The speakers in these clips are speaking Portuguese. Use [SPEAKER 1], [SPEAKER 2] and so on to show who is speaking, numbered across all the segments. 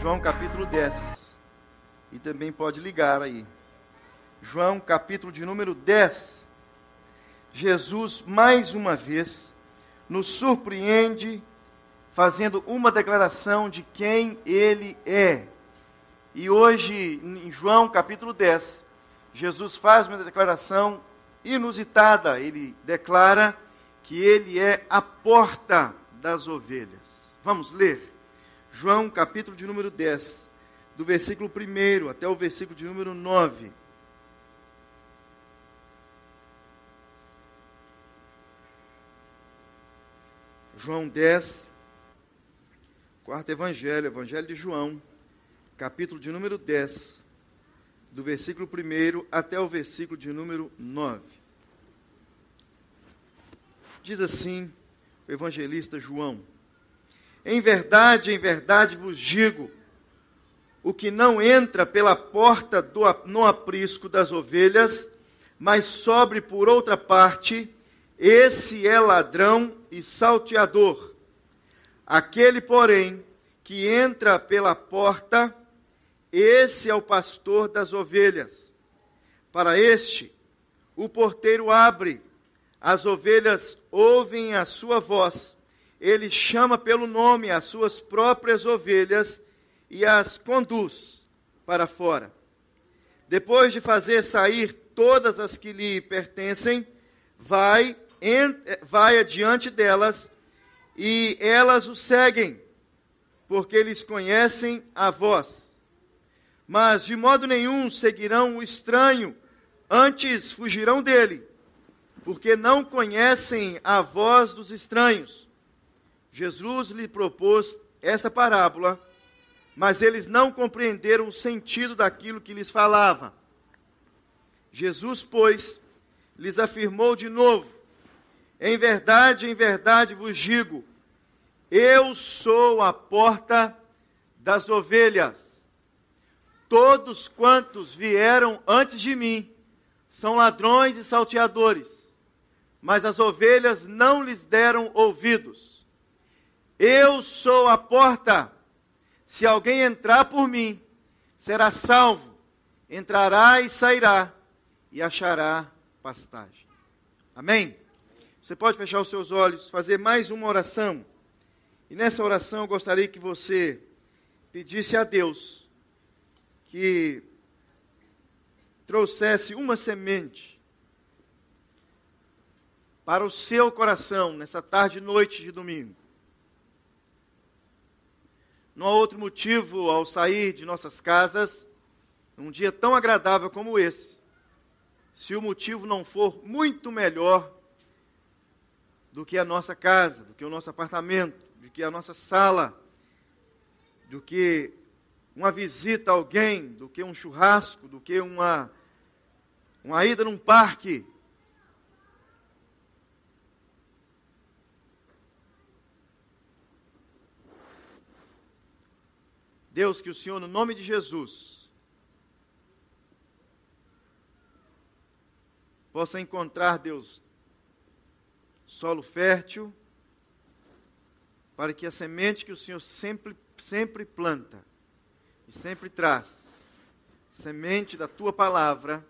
[SPEAKER 1] João capítulo 10. E também pode ligar aí. João capítulo de número 10. Jesus, mais uma vez, nos surpreende fazendo uma declaração de quem ele é. E hoje, em João capítulo 10, Jesus faz uma declaração inusitada. Ele declara que ele é a porta das ovelhas. Vamos ler? João capítulo de número 10, do versículo 1 até o versículo de número 9. João 10, quarto evangelho, evangelho de João, capítulo de número 10, do versículo 1 até o versículo de número 9. Diz assim o evangelista João: Em verdade, em verdade vos digo, o que não entra pela porta do, no aprisco das ovelhas, mas sobre por outra parte, esse é ladrão e salteador. Aquele, porém, que entra pela porta, esse é o pastor das ovelhas. Para este, o porteiro abre, as ovelhas ouvem a sua voz. Ele chama pelo nome as suas próprias ovelhas e as conduz para fora. Depois de fazer sair todas as que lhe pertencem, vai vai adiante delas e elas o seguem, porque eles conhecem a voz. Mas de modo nenhum seguirão o estranho, antes fugirão dele, porque não conhecem a voz dos estranhos. Jesus lhe propôs essa parábola, mas eles não compreenderam o sentido daquilo que lhes falava. Jesus, pois, lhes afirmou de novo: em verdade, em verdade vos digo: eu sou a porta das ovelhas. Todos quantos vieram antes de mim são ladrões e salteadores, mas as ovelhas não lhes deram ouvidos. Eu sou a porta. Se alguém entrar por mim, será salvo, entrará e sairá e achará pastagem. Amém? Você pode fechar os seus olhos, fazer mais uma oração. E nessa oração eu gostaria que você pedisse a Deus que trouxesse uma semente para o seu coração nessa tarde e noite de domingo. Não há outro motivo ao sair de nossas casas, num dia tão agradável como esse, se o motivo não for muito melhor do que a nossa casa, do que o nosso apartamento, do que a nossa sala, do que uma visita a alguém, do que um churrasco, do que uma, uma ida num parque. Deus, que o Senhor, no nome de Jesus, possa encontrar, Deus, solo fértil, para que a semente que o Senhor sempre, sempre planta e sempre traz, semente da tua palavra,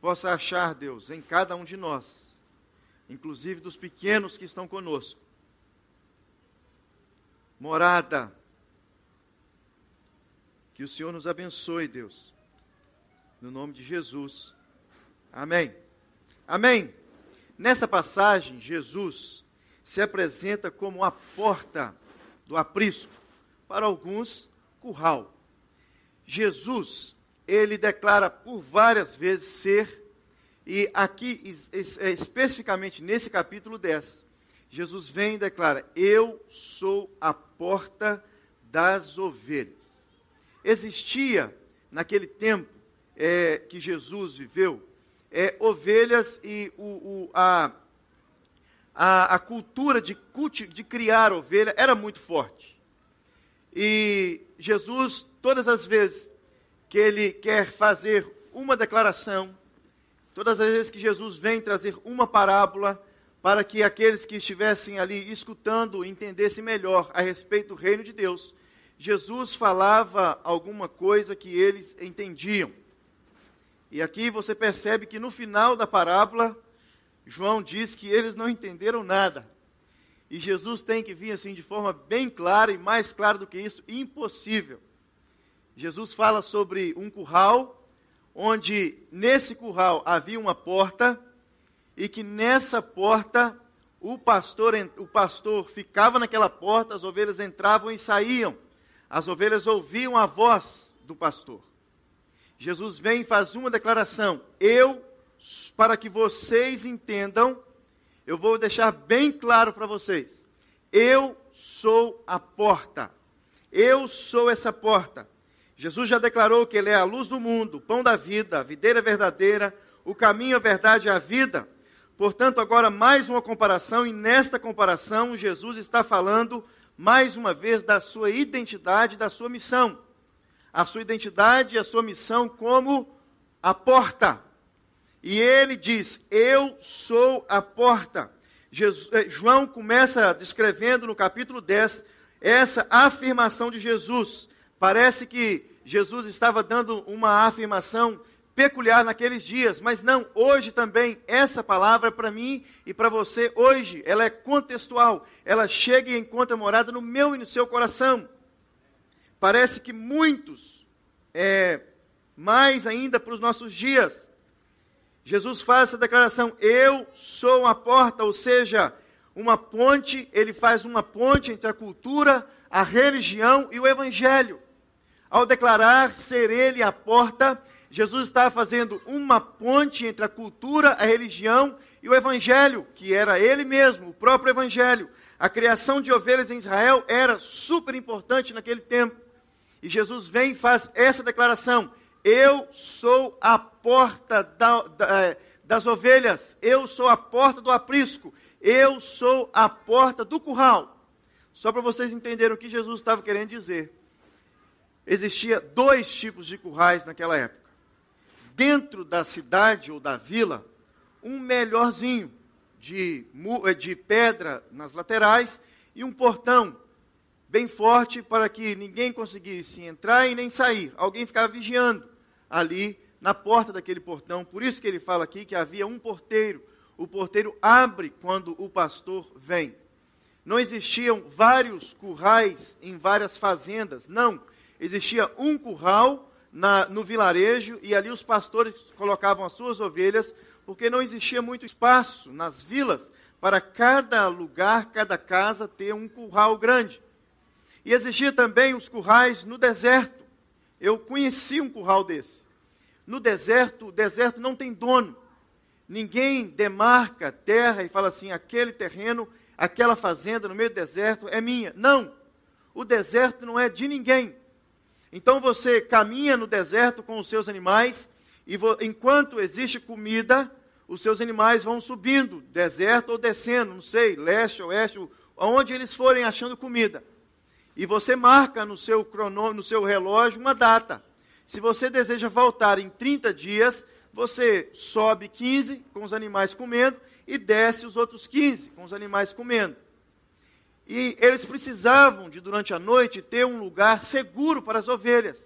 [SPEAKER 1] possa achar, Deus, em cada um de nós, inclusive dos pequenos que estão conosco, morada. Que o Senhor nos abençoe, Deus. No nome de Jesus. Amém. Amém? Nessa passagem, Jesus se apresenta como a porta do aprisco, para alguns, curral. Jesus, ele declara por várias vezes ser, e aqui, é, especificamente nesse capítulo 10, Jesus vem e declara: Eu sou a porta das ovelhas. Existia, naquele tempo é, que Jesus viveu, é, ovelhas e o, o, a, a, a, cultura de, culti, de criar ovelha era muito forte. E Jesus, todas as vezes que ele quer fazer uma declaração, todas as vezes que Jesus vem trazer uma parábola, para que aqueles que estivessem ali escutando entendessem melhor a respeito do reino de Deus, Jesus falava alguma coisa que eles entendiam. E aqui você percebe que no final da parábola, João diz que eles não entenderam nada. E Jesus tem que vir assim de forma bem clara e mais clara do que isso, impossível. Jesus fala sobre um curral, onde nesse curral havia uma porta e que nessa porta o pastor, o pastor ficava naquela porta, as ovelhas entravam e saíam. As ovelhas ouviam a voz do pastor. Jesus vem e faz uma declaração: Eu, para que vocês entendam, eu vou deixar bem claro para vocês. Eu sou a porta. Eu sou essa porta. Jesus já declarou que Ele é a luz do mundo, o pão da vida, a videira verdadeira, o caminho, a verdade e a vida. Portanto, agora mais uma comparação, e nesta comparação, Jesus está falando mais uma vez da sua identidade, da sua missão. A sua identidade e a sua missão como a porta. E ele diz: Eu sou a porta. Jesus, eh, João começa descrevendo no capítulo 10 essa afirmação de Jesus. Parece que Jesus estava dando uma afirmação peculiar naqueles dias, mas não, hoje também essa palavra para mim e para você hoje, ela é contextual, ela chega e encontra morada no meu e no seu coração. Parece que muitos, é, mais ainda para os nossos dias, Jesus faz essa declaração: Eu sou a porta, ou seja, uma ponte, ele faz uma ponte entre a cultura, a religião e o evangelho. Ao declarar ser ele a porta, Jesus estava fazendo uma ponte entre a cultura, a religião e o evangelho, que era ele mesmo, o próprio evangelho. A criação de ovelhas em Israel era super importante naquele tempo. E Jesus vem e faz essa declaração: Eu sou a porta da, da, é, das ovelhas, eu sou a porta do aprisco, eu sou a porta do curral. Só para vocês entenderem o que Jesus estava querendo dizer. Existia dois tipos de currais naquela época dentro da cidade ou da vila um melhorzinho de, eh, de pedra nas laterais e um portão bem forte para que ninguém conseguisse entrar e nem sair. Alguém ficava vigiando ali na porta daquele portão. Por isso que ele fala aqui que havia um porteiro. O porteiro abre quando o pastor vem. Não existiam vários currais em várias fazendas, não. Existia um curral na, no vilarejo e ali os pastores colocavam as suas ovelhas, porque não existia muito espaço nas vilas para cada lugar, cada casa ter um curral grande. E existia também os currais no deserto. Eu conheci um curral desse. No deserto, o deserto não tem dono. Ninguém demarca terra e fala assim: aquele terreno, aquela fazenda no meio do deserto é minha. Não. O deserto não é de ninguém. Então você caminha no deserto com os seus animais, e enquanto existe comida, os seus animais vão subindo, deserto ou descendo, não sei, leste, oeste, aonde eles forem achando comida. E você marca no seu cronômetro, no seu relógio uma data. Se você deseja voltar em 30 dias, você sobe 15 com os animais comendo e desce os outros 15 com os animais comendo. E eles precisavam de, durante a noite, ter um lugar seguro para as ovelhas.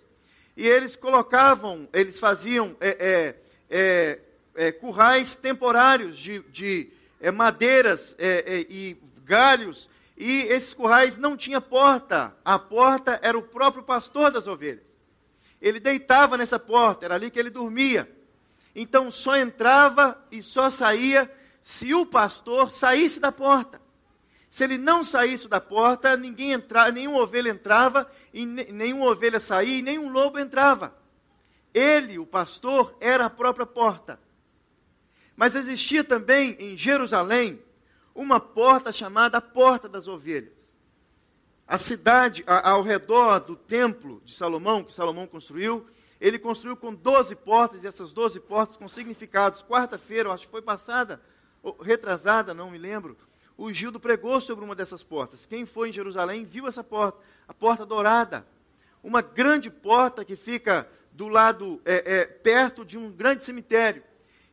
[SPEAKER 1] E eles colocavam, eles faziam é, é, é, é currais temporários de, de é, madeiras é, e galhos. E esses currais não tinham porta. A porta era o próprio pastor das ovelhas. Ele deitava nessa porta, era ali que ele dormia. Então só entrava e só saía se o pastor saísse da porta. Se ele não saísse da porta, ninguém entrava, nenhuma ovelha entrava, e nenhuma ovelha saía, e nenhum lobo entrava. Ele, o pastor, era a própria porta. Mas existia também em Jerusalém uma porta chamada Porta das Ovelhas. A cidade ao redor do templo de Salomão, que Salomão construiu, ele construiu com 12 portas, e essas 12 portas com significados. Quarta-feira, acho que foi passada, retrasada, não me lembro, o Gildo pregou sobre uma dessas portas. Quem foi em Jerusalém viu essa porta, a porta dourada. Uma grande porta que fica do lado, é, é, perto de um grande cemitério.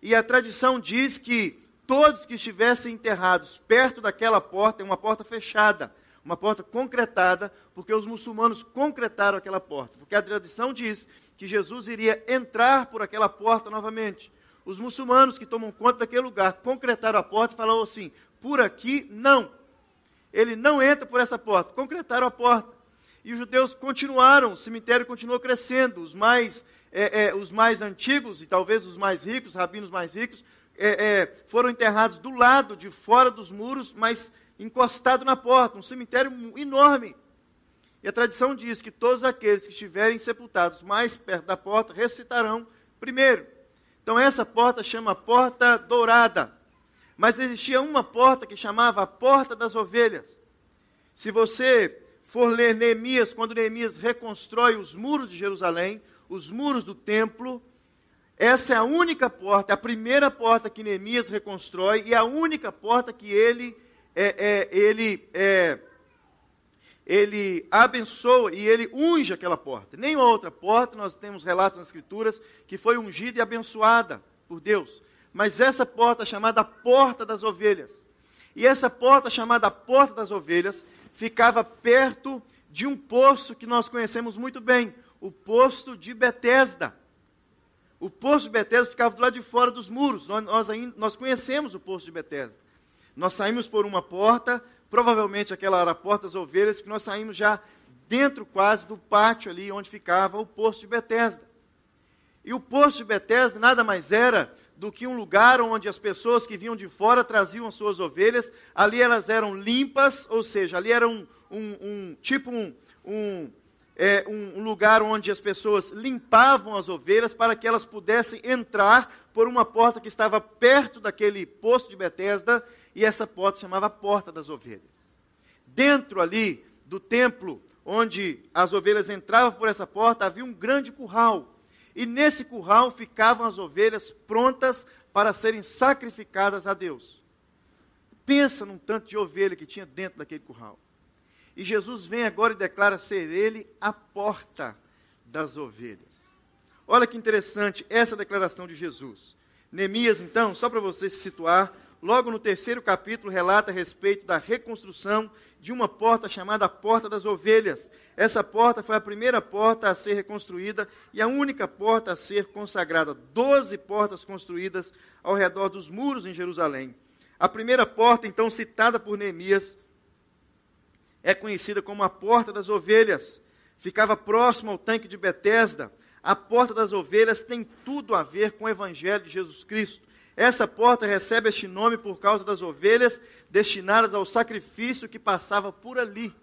[SPEAKER 1] E a tradição diz que todos que estivessem enterrados perto daquela porta, é uma porta fechada, uma porta concretada, porque os muçulmanos concretaram aquela porta. Porque a tradição diz que Jesus iria entrar por aquela porta novamente. Os muçulmanos que tomam conta daquele lugar concretaram a porta e falaram assim: por aqui não. Ele não entra por essa porta. Concretaram a porta. E os judeus continuaram, o cemitério continuou crescendo. Os mais, é, é, os mais antigos e talvez os mais ricos, os rabinos mais ricos, é, é foram enterrados do lado de fora dos muros, mas encostado na porta. Um cemitério enorme. E a tradição diz que todos aqueles que estiverem sepultados mais perto da porta recitarão primeiro. Então essa porta chama Porta Dourada. Mas existia uma porta que chamava a Porta das Ovelhas. Se você for ler Neemias, quando Neemias reconstrói os muros de Jerusalém, os muros do templo, essa é a única porta, a primeira porta que Neemias reconstrói e a única porta que ele, é, é, ele, é, ele abençoa e ele unge aquela porta. Nenhuma outra porta, nós temos relatos nas Escrituras, que foi ungida e abençoada por Deus. Mas essa porta chamada Porta das Ovelhas. E essa porta chamada Porta das Ovelhas ficava perto de um poço que nós conhecemos muito bem, o poço de Betesda. O poço de Betesda ficava do lado de fora dos muros. Nós, nós, nós conhecemos o poço de Betesda. Nós saímos por uma porta, provavelmente aquela era a porta das ovelhas, que nós saímos já dentro quase do pátio ali onde ficava o poço de Betesda. E o poço de Betesda nada mais era do que um lugar onde as pessoas que vinham de fora traziam as suas ovelhas. Ali elas eram limpas, ou seja, ali era um, um, um tipo um, um, é, um lugar onde as pessoas limpavam as ovelhas para que elas pudessem entrar por uma porta que estava perto daquele poço de Betesda, e essa porta se chamava Porta das Ovelhas. Dentro ali do templo, onde as ovelhas entravam por essa porta, havia um grande curral e nesse curral ficavam as ovelhas prontas para serem sacrificadas a Deus. Pensa num tanto de ovelha que tinha dentro daquele curral. E Jesus vem agora e declara ser ele a porta das ovelhas. Olha que interessante essa declaração de Jesus. Neemias, então, só para você se situar, logo no terceiro capítulo relata a respeito da reconstrução de uma porta chamada Porta das Ovelhas. Essa porta foi a primeira porta a ser reconstruída e a única porta a ser consagrada. Doze portas construídas ao redor dos muros em Jerusalém. A primeira porta, então, citada por Neemias, é conhecida como a Porta das Ovelhas. Ficava próximo ao tanque de Betesda. A Porta das Ovelhas tem tudo a ver com o Evangelho de Jesus Cristo. Essa porta recebe este nome por causa das ovelhas destinadas ao sacrifício que passava por ali.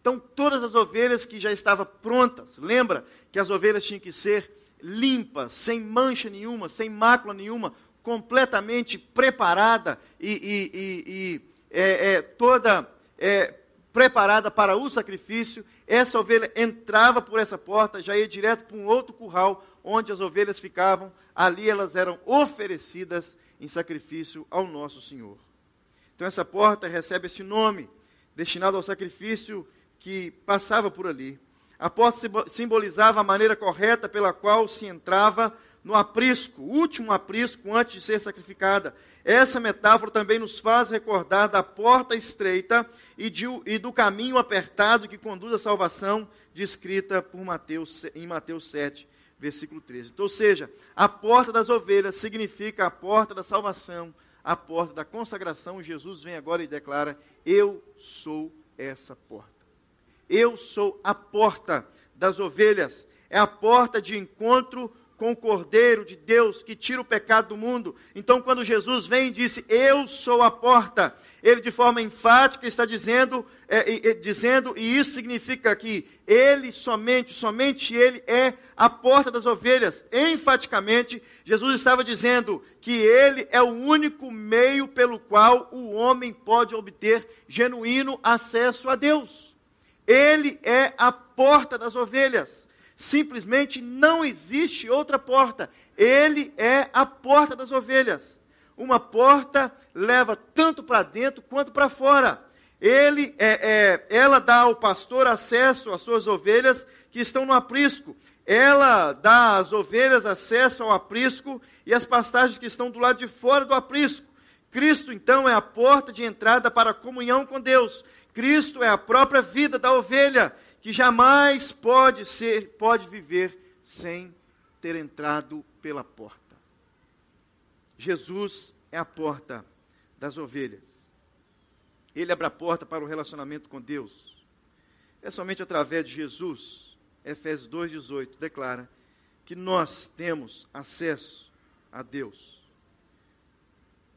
[SPEAKER 1] Então, todas as ovelhas que já estavam prontas, lembra que as ovelhas tinham que ser limpas, sem mancha nenhuma, sem mácula nenhuma, completamente preparada e, e, e, e é, é, toda é, preparada para o sacrifício. Essa ovelha entrava por essa porta, já ia direto para um outro curral, onde as ovelhas ficavam ali elas eram oferecidas em sacrifício ao nosso Senhor. Então essa porta recebe esse nome, destinado ao sacrifício que passava por ali. A porta simbolizava a maneira correta pela qual se entrava no aprisco, o último aprisco antes de ser sacrificada. Essa metáfora também nos faz recordar da porta estreita e, de, e do caminho apertado que conduz à salvação, descrita por Mateus, em Mateus 7, versículo 13. Então, ou seja, a porta das ovelhas significa a porta da salvação, a porta da consagração. Jesus vem agora e declara: Eu sou essa porta. Eu sou a porta das ovelhas. É a porta de encontro com o Cordeiro de Deus que tira o pecado do mundo. Então, quando Jesus vem e disse: Eu sou a porta, ele de forma enfática está dizendo, é, é, dizendo, e isso significa que ele somente, somente ele é a porta das ovelhas. Enfaticamente, Jesus estava dizendo que ele é o único meio pelo qual o homem pode obter genuíno acesso a Deus. Ele é a porta das ovelhas. Simplesmente não existe outra porta. Ele é a porta das ovelhas. Uma porta leva tanto para dentro quanto para fora. Ele é, é, ela dá ao pastor acesso às suas ovelhas que estão no aprisco. Ela dá às ovelhas acesso ao aprisco e às pastagens que estão do lado de fora do aprisco. Cristo, então, é a porta de entrada para a comunhão com Deus. Cristo é a própria vida da ovelha, que jamais pode ser, pode viver sem ter entrado pela porta. Jesus é a porta das ovelhas. Ele abre a porta para o relacionamento com Deus. É somente através de Jesus, Efésios 2,18 declara que nós temos acesso a Deus.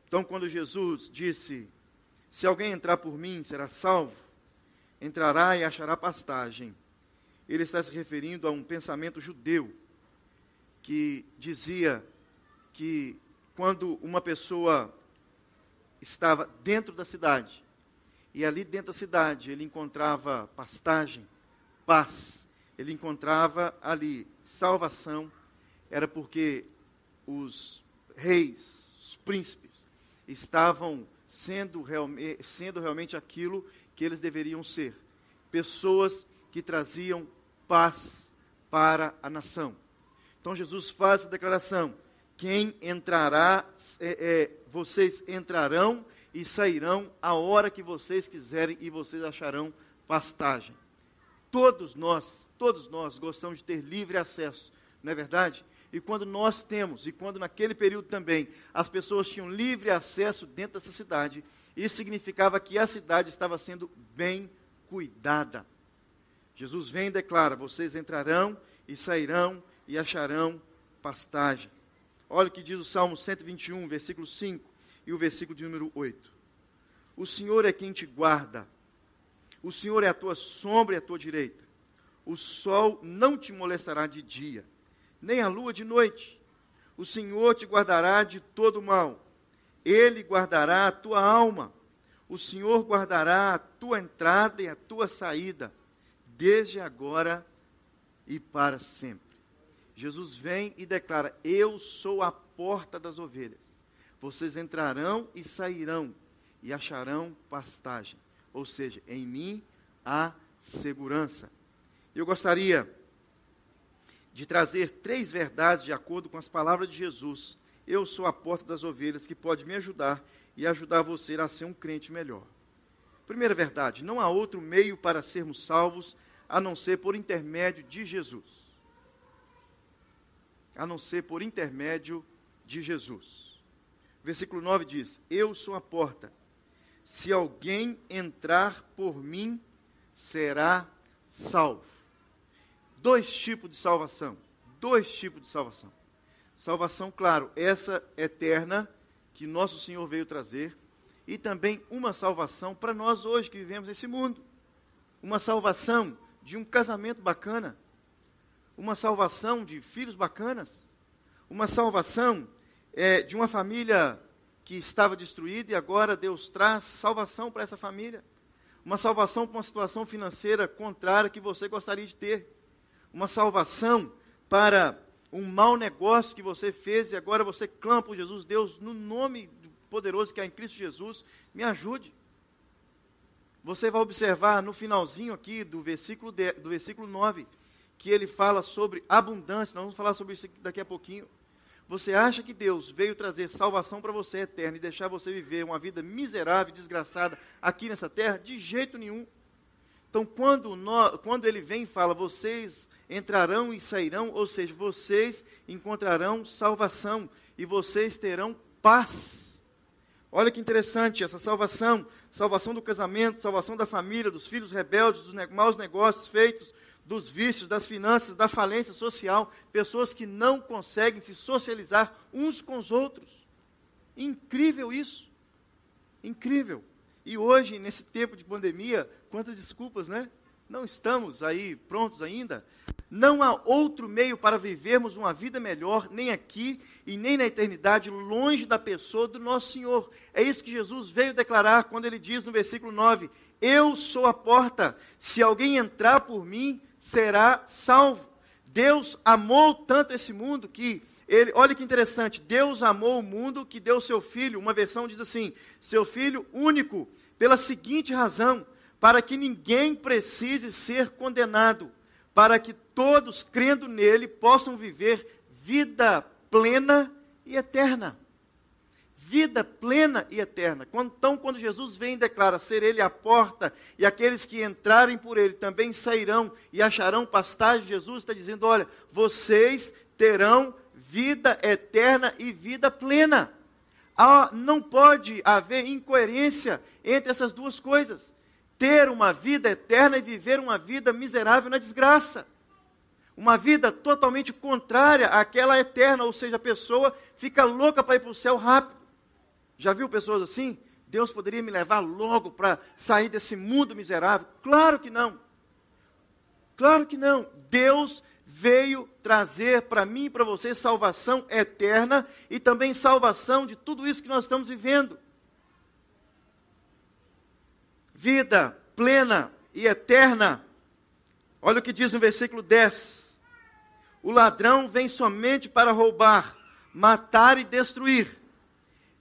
[SPEAKER 1] Então, quando Jesus disse: Se alguém entrar por mim, será salvo, entrará e achará pastagem, ele está se referindo a um pensamento judeu que dizia que quando uma pessoa estava dentro da cidade, e ali dentro da cidade ele encontrava pastagem, paz, ele encontrava ali salvação, era porque os reis, os príncipes, estavam sendo, sendo realmente aquilo que eles deveriam ser. Pessoas que traziam paz para a nação. Então Jesus faz a declaração: quem entrará, é, é, vocês entrarão e sairão a hora que vocês quiserem e vocês acharão pastagem. Todos nós, todos nós gostamos de ter livre acesso, não é verdade? E quando nós temos, e quando naquele período também as pessoas tinham livre acesso dentro dessa cidade, isso significava que a cidade estava sendo bem cuidada. Jesus vem e declara: vocês entrarão e sairão e acharão pastagem. Olha o que diz o Salmo 121, versículo 5 e o versículo de número 8. O Senhor é quem te guarda, o Senhor é a tua sombra e a tua direita. O sol não te molestará de dia, nem a lua de noite. O Senhor te guardará de todo mal. Ele guardará a tua alma. O Senhor guardará a tua entrada e a tua saída, desde agora e para sempre. Jesus vem e declara: Eu sou a porta das ovelhas. Vocês entrarão e sairão e acharão pastagem. Ou seja, em mim há segurança. Eu gostaria de trazer três verdades de acordo com as palavras de Jesus. Eu sou a porta das ovelhas que pode me ajudar e ajudar você a ser um crente melhor. Primeira verdade: não há outro meio para sermos salvos a não ser por intermédio de Jesus a não ser por intermédio de Jesus. Versículo 9 diz: Eu sou a porta. Se alguém entrar por mim, será salvo. Dois tipos de salvação. Dois tipos de salvação. Salvação, claro, essa eterna que nosso Senhor veio trazer, e também uma salvação para nós hoje que vivemos nesse mundo. Uma salvação de um casamento bacana, uma salvação de filhos bacanas, uma salvação é, de uma família que estava destruída e agora Deus traz salvação para essa família. Uma salvação para uma situação financeira contrária que você gostaria de ter. Uma salvação para um mau negócio que você fez e agora você clama por Jesus. Deus, no nome poderoso que há em Cristo Jesus, me ajude. Você vai observar no finalzinho aqui do versículo, de, do versículo 9 que ele fala sobre abundância. Nós vamos falar sobre isso daqui a pouquinho. Você acha que Deus veio trazer salvação para você eterna e deixar você viver uma vida miserável, desgraçada aqui nessa terra? De jeito nenhum. Então, quando, nós, quando ele vem e fala, vocês entrarão e sairão, ou seja, vocês encontrarão salvação e vocês terão paz. Olha que interessante essa salvação, salvação do casamento, salvação da família, dos filhos rebeldes, dos maus negócios feitos, dos vícios, das finanças, da falência social, pessoas que não conseguem se socializar uns com os outros. Incrível isso. Incrível. E hoje, nesse tempo de pandemia, quantas desculpas, né? Não estamos aí prontos ainda. Não há outro meio para vivermos uma vida melhor, nem aqui e nem na eternidade, longe da pessoa do nosso Senhor. É isso que Jesus veio declarar quando ele diz no versículo 9: Eu sou a porta, se alguém entrar por mim, será salvo. Deus amou tanto esse mundo que ele, olha que interessante, Deus amou o mundo que deu seu filho, uma versão diz assim: seu filho único, pela seguinte razão, para que ninguém precise ser condenado, para que todos, crendo nele, possam viver vida plena e eterna. vida plena e eterna. Então, quando Jesus vem e declara ser Ele a porta, e aqueles que entrarem por Ele também sairão e acharão pastagem, Jesus está dizendo: olha, vocês terão vida eterna e vida plena. não pode haver incoerência entre essas duas coisas. Ter uma vida eterna e viver uma vida miserável na desgraça uma vida totalmente contrária àquela eterna, ou seja, a pessoa fica louca para ir para o céu rápido. Já viu pessoas assim? Deus poderia me levar logo para sair desse mundo miserável? Claro que não. Claro que não. Deus veio trazer para mim e para você salvação eterna e também salvação de tudo isso que nós estamos vivendo. Vida plena e eterna. Olha o que diz no versículo 10. O ladrão vem somente para roubar, matar e destruir.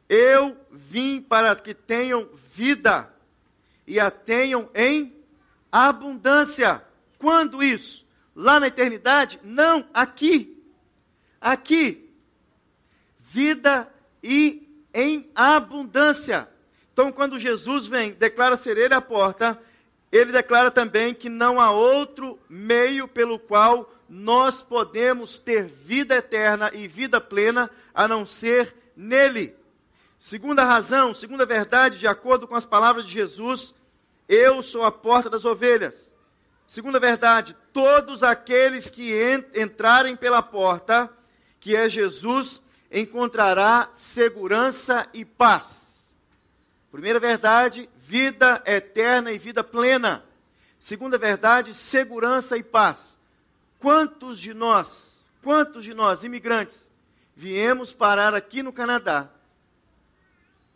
[SPEAKER 1] Eu vim para que tenham vida e a tenham em abundância. Quando isso? Lá na eternidade? Não, aqui. Aqui. Vida e em abundância. Então, quando Jesus vem, declara ser ele a porta, ele declara também que não há outro meio pelo qual nós podemos ter vida eterna e vida plena a não ser nele. Segunda razão, segunda verdade, de acordo com as palavras de Jesus, eu sou a porta das ovelhas. Segunda verdade, todos aqueles que entrarem pela porta, que é Jesus, encontrará segurança e paz. Primeira verdade, vida eterna e vida plena. Segunda verdade, segurança e paz. Quantos de nós, quantos de nós, imigrantes, viemos parar aqui no Canadá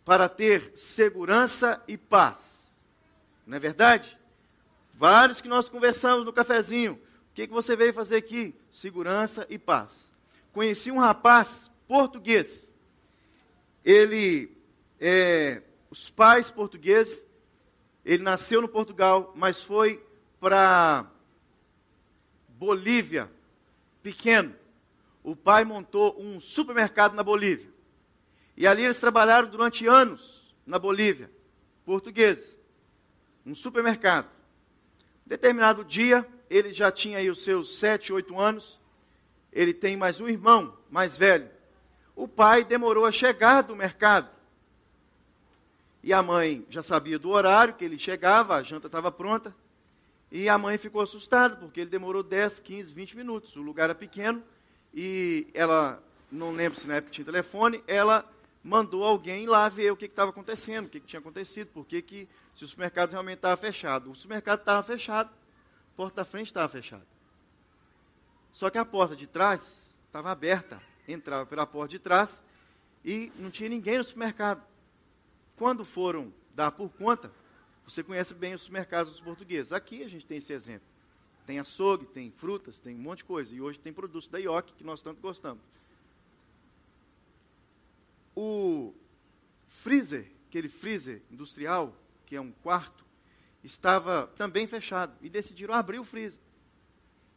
[SPEAKER 1] para ter segurança e paz? Não é verdade? Vários que nós conversamos no cafezinho. O que, que você veio fazer aqui? Segurança e paz. Conheci um rapaz português. Ele, é, os pais portugueses, ele nasceu no Portugal, mas foi para Bolívia, pequeno. O pai montou um supermercado na Bolívia. E ali eles trabalharam durante anos na Bolívia, portugueses. Um supermercado. Determinado dia, ele já tinha aí os seus sete, oito anos. Ele tem mais um irmão mais velho. O pai demorou a chegar do mercado. E a mãe já sabia do horário que ele chegava, a janta estava pronta. E a mãe ficou assustada, porque ele demorou 10, 15, 20 minutos. O lugar era pequeno e ela, não lembro se na época tinha telefone, ela mandou alguém lá ver o que estava acontecendo, o que, que, tinha acontecido, por que, que se o supermercado realmente estava fechado. O supermercado estava fechado, a porta da frente estava fechada. Só que a porta de trás estava aberta, entrava pela porta de trás e não tinha ninguém no supermercado. Quando foram dar por conta, você conhece bem os supermercados dos portugueses. Aqui a gente tem esse exemplo. Tem açougue, tem frutas, tem um monte de coisa. E hoje tem produtos da IOC que nós tanto gostamos. O freezer, aquele freezer industrial, que é um quarto, estava também fechado. E decidiram abrir o freezer.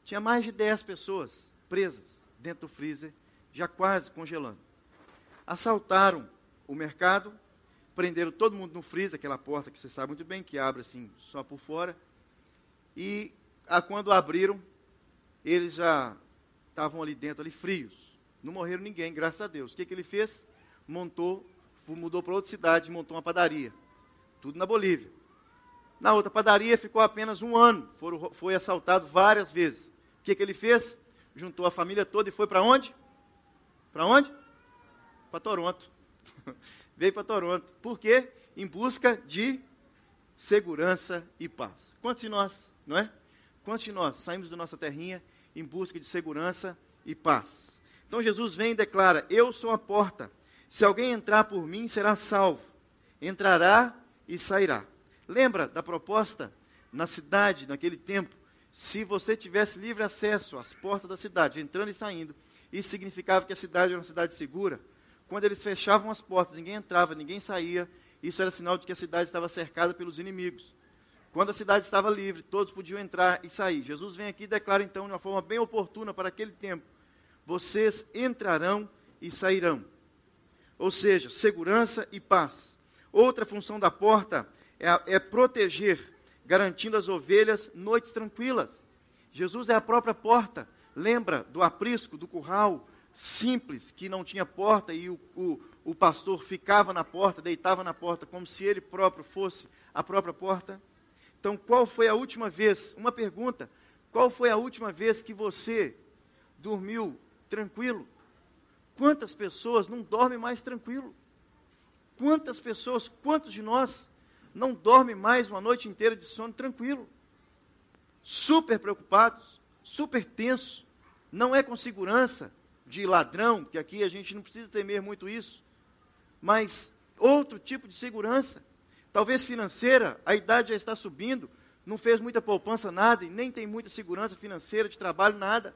[SPEAKER 1] Tinha mais de 10 pessoas presas dentro do freezer, já quase congelando. Assaltaram o mercado, prenderam todo mundo no freezer, aquela porta que você sabe muito bem, que abre assim só por fora. E a, quando abriram, eles já estavam ali dentro, ali frios. Não morreram ninguém, graças a Deus. O que, que ele fez? Montou, mudou para outra cidade, montou uma padaria. Tudo na Bolívia. Na outra padaria ficou apenas um ano. Foi, foi assaltado várias vezes. O que, que ele fez? Juntou a família toda e foi para onde? Para onde? Para Toronto. veio para Toronto. Por quê? Em busca de segurança e paz. Quantos de nós, não é? Quantos de nós saímos da nossa terrinha em busca de segurança e paz? Então Jesus vem e declara: Eu sou a porta. Se alguém entrar por mim, será salvo. Entrará e sairá. Lembra da proposta na cidade, naquele tempo? Se você tivesse livre acesso às portas da cidade, entrando e saindo, isso significava que a cidade era uma cidade segura quando eles fechavam as portas, ninguém entrava, ninguém saía, isso era sinal de que a cidade estava cercada pelos inimigos. Quando a cidade estava livre, todos podiam entrar e sair. Jesus vem aqui e declara então de uma forma bem oportuna para aquele tempo: vocês entrarão e sairão. ou seja, segurança e paz. Outra função da porta é, é proteger, garantindo às ovelhas noites tranquilas. Jesus é a própria porta. Lembra do aprisco, do curral simples, que não tinha porta e o, o, o pastor ficava na porta, deitava na porta, como se ele próprio fosse a própria porta? Então, qual foi a última vez? Uma pergunta: qual foi a última vez que você dormiu tranquilo? Quantas pessoas não dormem mais tranquilo? Quantas pessoas, quantos de nós não dormem mais uma noite inteira de sono tranquilo? Super preocupados, super tensos, não é com segurança de ladrão, que aqui a gente não precisa temer muito isso, mas outro tipo de segurança, talvez financeira, a idade já está subindo, não fez muita poupança, nada, e nem tem muita segurança financeira de trabalho, nada.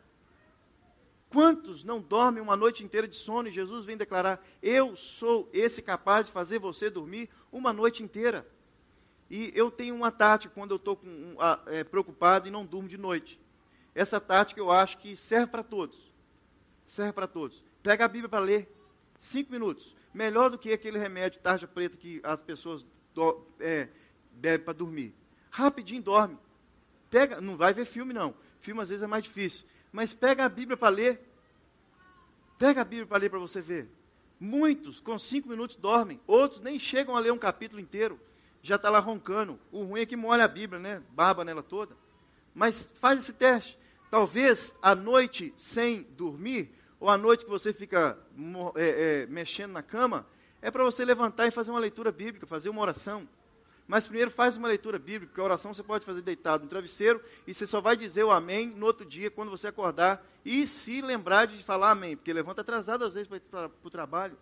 [SPEAKER 1] Quantos não dormem uma noite inteira de sono e Jesus vem declarar: Eu sou esse capaz de fazer você dormir uma noite inteira? E eu tenho uma tática quando eu estou é, preocupado e não durmo de noite. Essa tática eu acho que serve para todos. Serve para todos. Pega a Bíblia para ler. Cinco minutos. Melhor do que aquele remédio tarja preta que as pessoas é, bebem para dormir. Rapidinho dorme. Pega, não vai ver filme não. Filme às vezes é mais difícil mas pega a Bíblia para ler. Pega a Bíblia para ler para você ver. Muitos, com cinco minutos, dormem. Outros nem chegam a ler um capítulo inteiro. Já está lá roncando. O ruim é que molha a Bíblia, né? Baba nela toda. Mas faz esse teste. Talvez a noite sem dormir, ou a noite que você fica é, é, mexendo na cama, é para você levantar e fazer uma leitura bíblica, fazer uma oração. Mas primeiro faz uma leitura bíblica, porque a oração você pode fazer deitado no travesseiro e você só vai dizer o amém no outro dia, quando você acordar, e se lembrar de falar amém, porque levanta atrasado às vezes para o trabalho.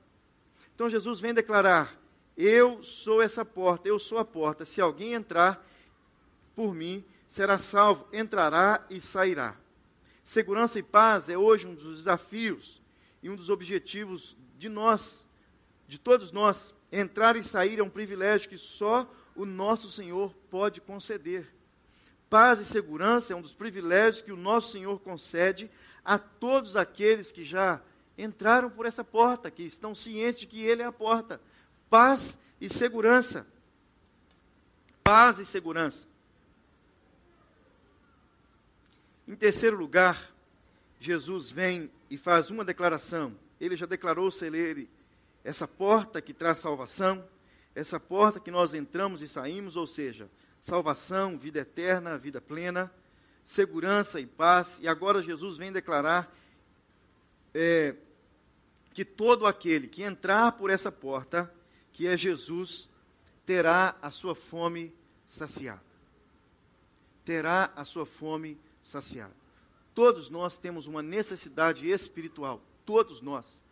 [SPEAKER 1] Então Jesus vem declarar: Eu sou essa porta, eu sou a porta. Se alguém entrar por mim, será salvo, entrará e sairá. Segurança e paz é hoje um dos desafios e um dos objetivos de nós, de todos nós. Entrar e sair é um privilégio que só o nosso Senhor pode conceder. Paz e segurança é um dos privilégios que o nosso Senhor concede a todos aqueles que já entraram por essa porta, que estão cientes de que Ele é a porta. Paz e segurança. Paz e segurança. Em terceiro lugar, Jesus vem e faz uma declaração. Ele já declarou ser ele essa porta que traz salvação essa porta que nós entramos e saímos, ou seja, salvação, vida eterna, vida plena, segurança e paz. E agora Jesus vem declarar é, que todo aquele que entrar por essa porta, que é Jesus, terá a sua fome saciada. Terá a sua fome saciada. Todos nós temos uma necessidade espiritual, todos nós.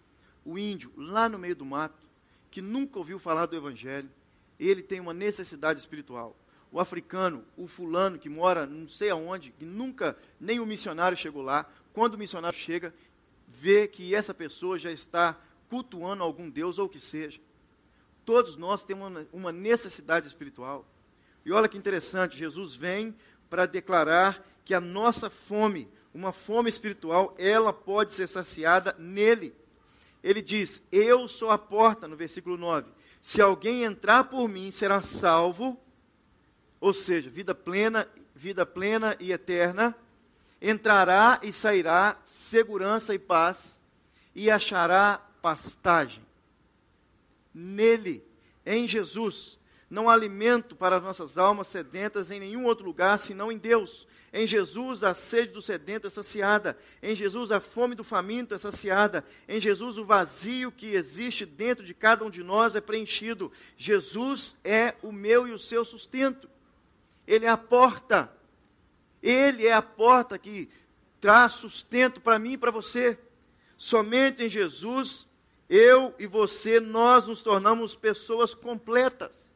[SPEAKER 1] O índio, lá no meio do mato, que nunca ouviu falar do Evangelho, ele tem uma necessidade espiritual. O africano, o fulano que mora não sei aonde, que nunca, nem o missionário chegou lá, quando o missionário chega, vê que essa pessoa já está cultuando algum Deus ou o que seja. Todos nós temos uma necessidade espiritual. E olha que interessante, Jesus vem para declarar que a nossa fome, uma fome espiritual, ela pode ser saciada nele ele diz: Eu sou a porta, no versículo 9. Se alguém entrar por mim, será salvo, ou seja, vida plena, vida plena e eterna, entrará e sairá segurança e paz, e achará pastagem. Nele, em Jesus, não há alimento para as nossas almas sedentas em nenhum outro lugar senão em Deus. Em Jesus a sede do sedento é saciada. Em Jesus a fome do faminto é saciada. Em Jesus o vazio que existe dentro de cada um de nós é preenchido. Jesus é o meu e o seu sustento. Ele é a porta. Ele é a porta que traz sustento para mim e para você. Somente em Jesus, eu e você, nós nos tornamos pessoas completas.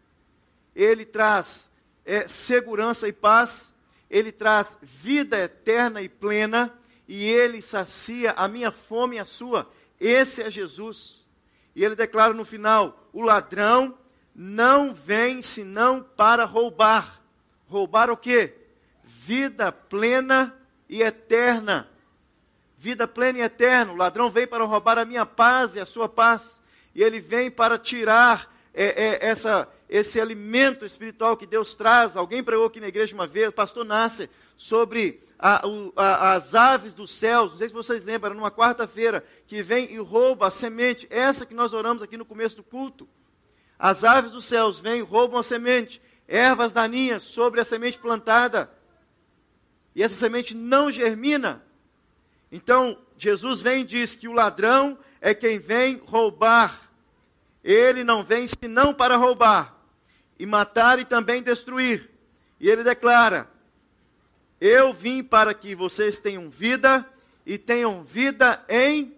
[SPEAKER 1] Ele traz é, segurança e paz ele traz vida eterna e plena, e ele sacia a minha fome e a sua. Esse é Jesus. E ele declara no final: o ladrão não vem senão para roubar. Roubar o quê? Vida plena e eterna. Vida plena e eterna. O ladrão veio para roubar a minha paz e a sua paz. e ele vem para tirar é, é, essa, esse alimento espiritual que Deus traz. Alguém pregou aqui na igreja uma vez, o pastor Nasser, sobre a, o, a, as aves dos céus. Não sei se vocês lembram, numa quarta-feira, que vem e rouba a semente, essa que nós oramos aqui no começo do culto. As aves dos céus vêm e roubam a semente, ervas daninhas sobre a semente plantada. E essa semente não germina. Então, Jesus vem e diz que o ladrão é quem vem roubar. Ele não vem senão para roubar, e matar e também destruir. E ele declara: Eu vim para que vocês tenham vida e tenham vida em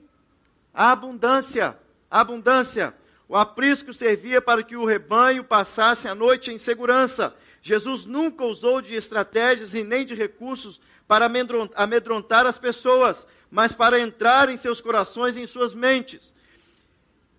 [SPEAKER 1] abundância. Abundância. O aprisco servia para que o rebanho passasse a noite em segurança. Jesus nunca usou de estratégias e nem de recursos para amedrontar as pessoas, mas para entrar em seus corações e em suas mentes.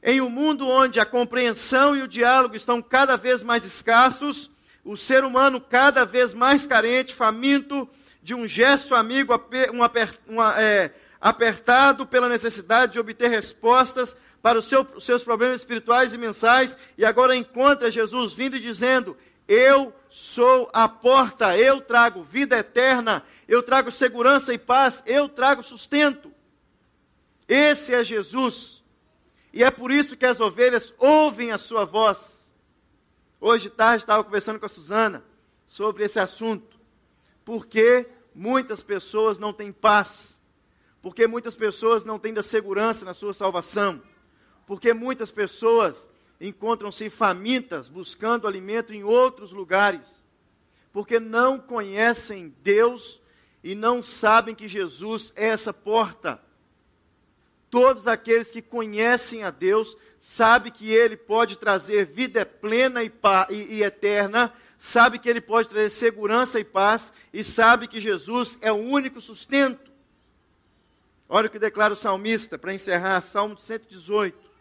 [SPEAKER 1] Em um mundo onde a compreensão e o diálogo estão cada vez mais escassos, o ser humano cada vez mais carente, faminto de um gesto amigo, um aper, uma, é, apertado pela necessidade de obter respostas para os seu, seus problemas espirituais e mensais, e agora encontra Jesus vindo e dizendo: Eu sou a porta, eu trago vida eterna, eu trago segurança e paz, eu trago sustento. Esse é Jesus. E é por isso que as ovelhas ouvem a sua voz. Hoje de tarde estava conversando com a Suzana sobre esse assunto. Porque muitas pessoas não têm paz. Porque muitas pessoas não têm da segurança na sua salvação porque muitas pessoas encontram-se famintas buscando alimento em outros lugares, porque não conhecem Deus e não sabem que Jesus é essa porta. Todos aqueles que conhecem a Deus sabem que Ele pode trazer vida plena e, e, e eterna, sabe que Ele pode trazer segurança e paz, e sabe que Jesus é o único sustento. Olha o que declara o salmista, para encerrar, Salmo 118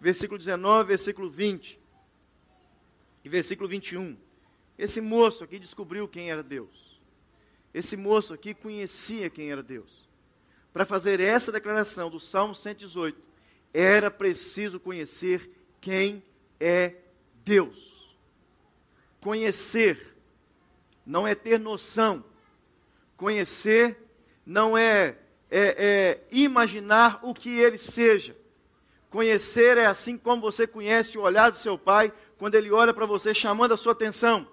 [SPEAKER 1] versículo 19, versículo 20 e versículo 21. Esse moço aqui descobriu quem era Deus. Esse moço aqui conhecia quem era Deus. Para fazer essa declaração do Salmo 118, era preciso conhecer quem é Deus. Conhecer não é ter noção. Conhecer não é, é, é imaginar o que ele seja. Conhecer é assim como você conhece o olhar do seu pai quando ele olha para você chamando a sua atenção.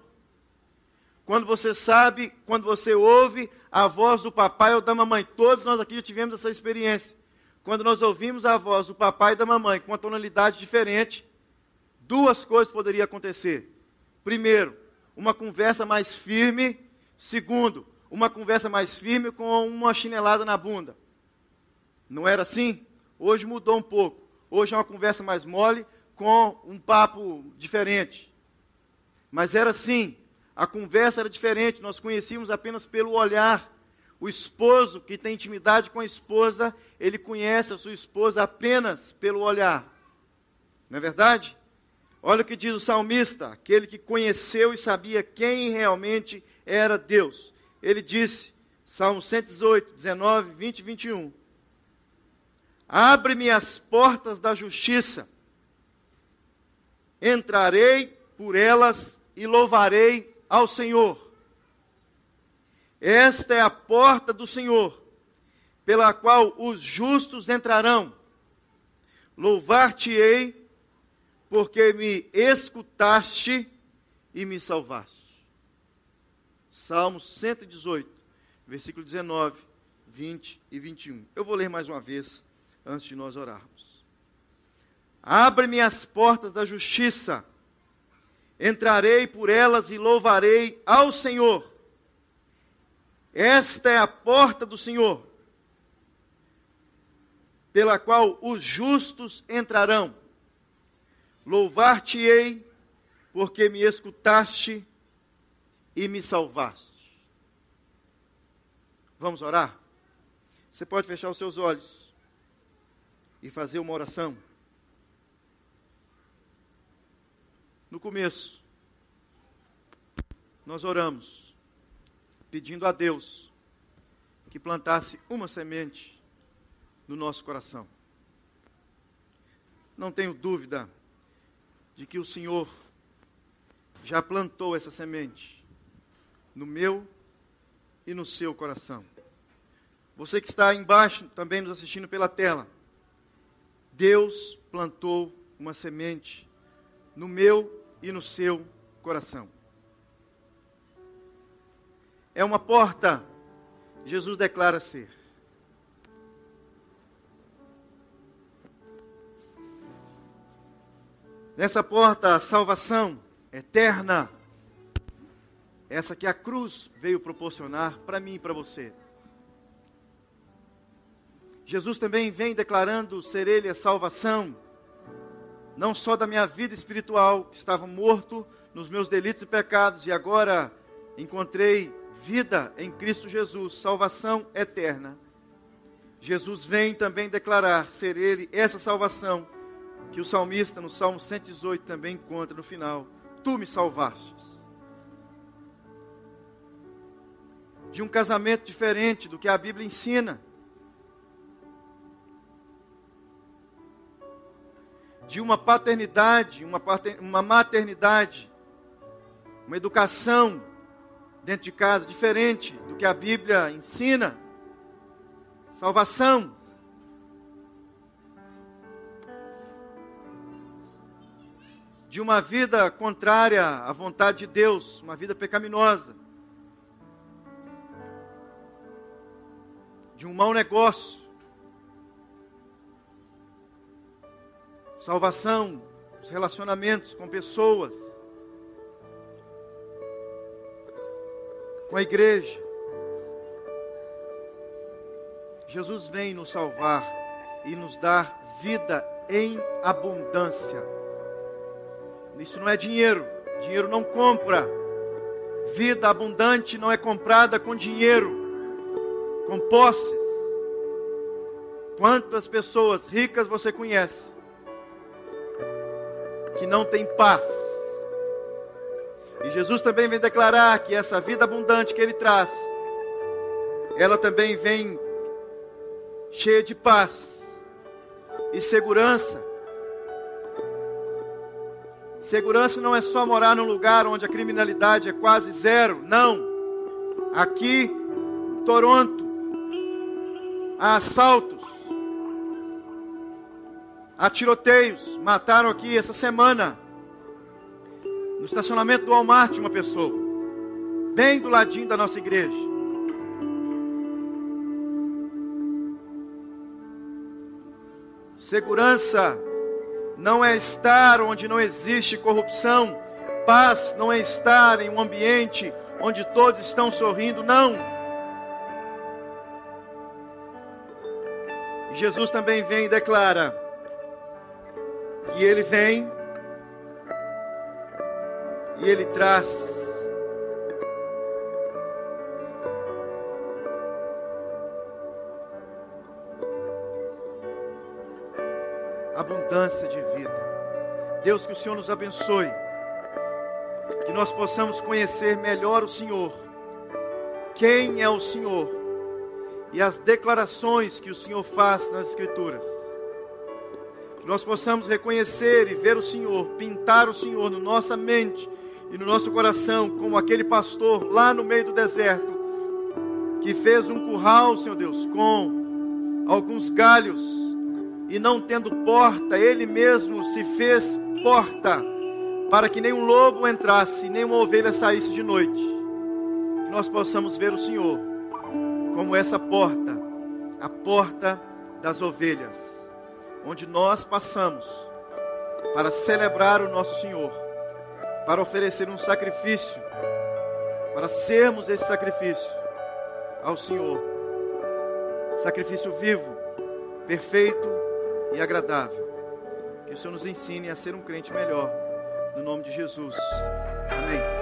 [SPEAKER 1] Quando você sabe, quando você ouve a voz do papai ou da mamãe. Todos nós aqui já tivemos essa experiência. Quando nós ouvimos a voz do papai e da mamãe com uma tonalidade diferente, duas coisas poderiam acontecer. Primeiro, uma conversa mais firme. Segundo, uma conversa mais firme com uma chinelada na bunda. Não era assim? Hoje mudou um pouco. Hoje é uma conversa mais mole, com um papo diferente. Mas era assim, a conversa era diferente, nós conhecíamos apenas pelo olhar. O esposo que tem intimidade com a esposa, ele conhece a sua esposa apenas pelo olhar. Não é verdade? Olha o que diz o salmista, aquele que conheceu e sabia quem realmente era Deus. Ele disse, Salmo 118, 19, 20 e 21. Abre-me as portas da justiça, entrarei por elas e louvarei ao Senhor. Esta é a porta do Senhor, pela qual os justos entrarão. Louvar-te-ei, porque me escutaste e me salvaste. Salmo 118, versículo 19, 20 e 21. Eu vou ler mais uma vez antes de nós orarmos. Abre-me as portas da justiça, entrarei por elas e louvarei ao Senhor. Esta é a porta do Senhor, pela qual os justos entrarão. Louvar-te-ei, porque me escutaste e me salvaste. Vamos orar? Você pode fechar os seus olhos e fazer uma oração. No começo, nós oramos, pedindo a Deus que plantasse uma semente no nosso coração. Não tenho dúvida de que o Senhor já plantou essa semente no meu e no seu coração. Você que está embaixo também nos assistindo pela tela, Deus plantou uma semente no meu e no seu coração. É uma porta, Jesus declara ser. Nessa porta, a salvação eterna. Essa que a cruz veio proporcionar para mim e para você. Jesus também vem declarando ser Ele a salvação, não só da minha vida espiritual, que estava morto nos meus delitos e pecados, e agora encontrei vida em Cristo Jesus, salvação eterna. Jesus vem também declarar ser Ele essa salvação que o salmista no Salmo 118 também encontra no final. Tu me salvastes. De um casamento diferente do que a Bíblia ensina. De uma paternidade, uma, pater, uma maternidade, uma educação dentro de casa diferente do que a Bíblia ensina. Salvação. De uma vida contrária à vontade de Deus, uma vida pecaminosa, de um mau negócio, salvação, os relacionamentos com pessoas, com a igreja. Jesus vem nos salvar e nos dar vida em abundância. Isso não é dinheiro. Dinheiro não compra. Vida abundante não é comprada com dinheiro, com posses. Quantas pessoas ricas você conhece que não tem paz? E Jesus também vem declarar que essa vida abundante que Ele traz, ela também vem cheia de paz e segurança Segurança não é só morar num lugar onde a criminalidade é quase zero. Não. Aqui, em Toronto, há assaltos, há tiroteios. Mataram aqui essa semana, no estacionamento do Walmart, uma pessoa, bem do ladinho da nossa igreja. Segurança não é estar onde não existe corrupção. Paz não é estar em um ambiente onde todos estão sorrindo, não. Jesus também vem e declara que ele vem e ele traz abundância de vida. Deus, que o Senhor nos abençoe, que nós possamos conhecer melhor o Senhor, quem é o Senhor e as declarações que o Senhor faz nas Escrituras. Que nós possamos reconhecer e ver o Senhor, pintar o Senhor na nossa mente e no nosso coração, como aquele pastor lá no meio do deserto, que fez um curral, Senhor Deus, com alguns galhos e não tendo porta, ele mesmo se fez porta, para que nenhum lobo entrasse, nem uma ovelha saísse de noite. Que nós possamos ver o Senhor como essa porta, a porta das ovelhas, onde nós passamos para celebrar o nosso Senhor, para oferecer um sacrifício, para sermos esse sacrifício ao Senhor. Sacrifício vivo, perfeito e agradável. Que o Senhor nos ensine a ser um crente melhor. No nome de Jesus. Amém.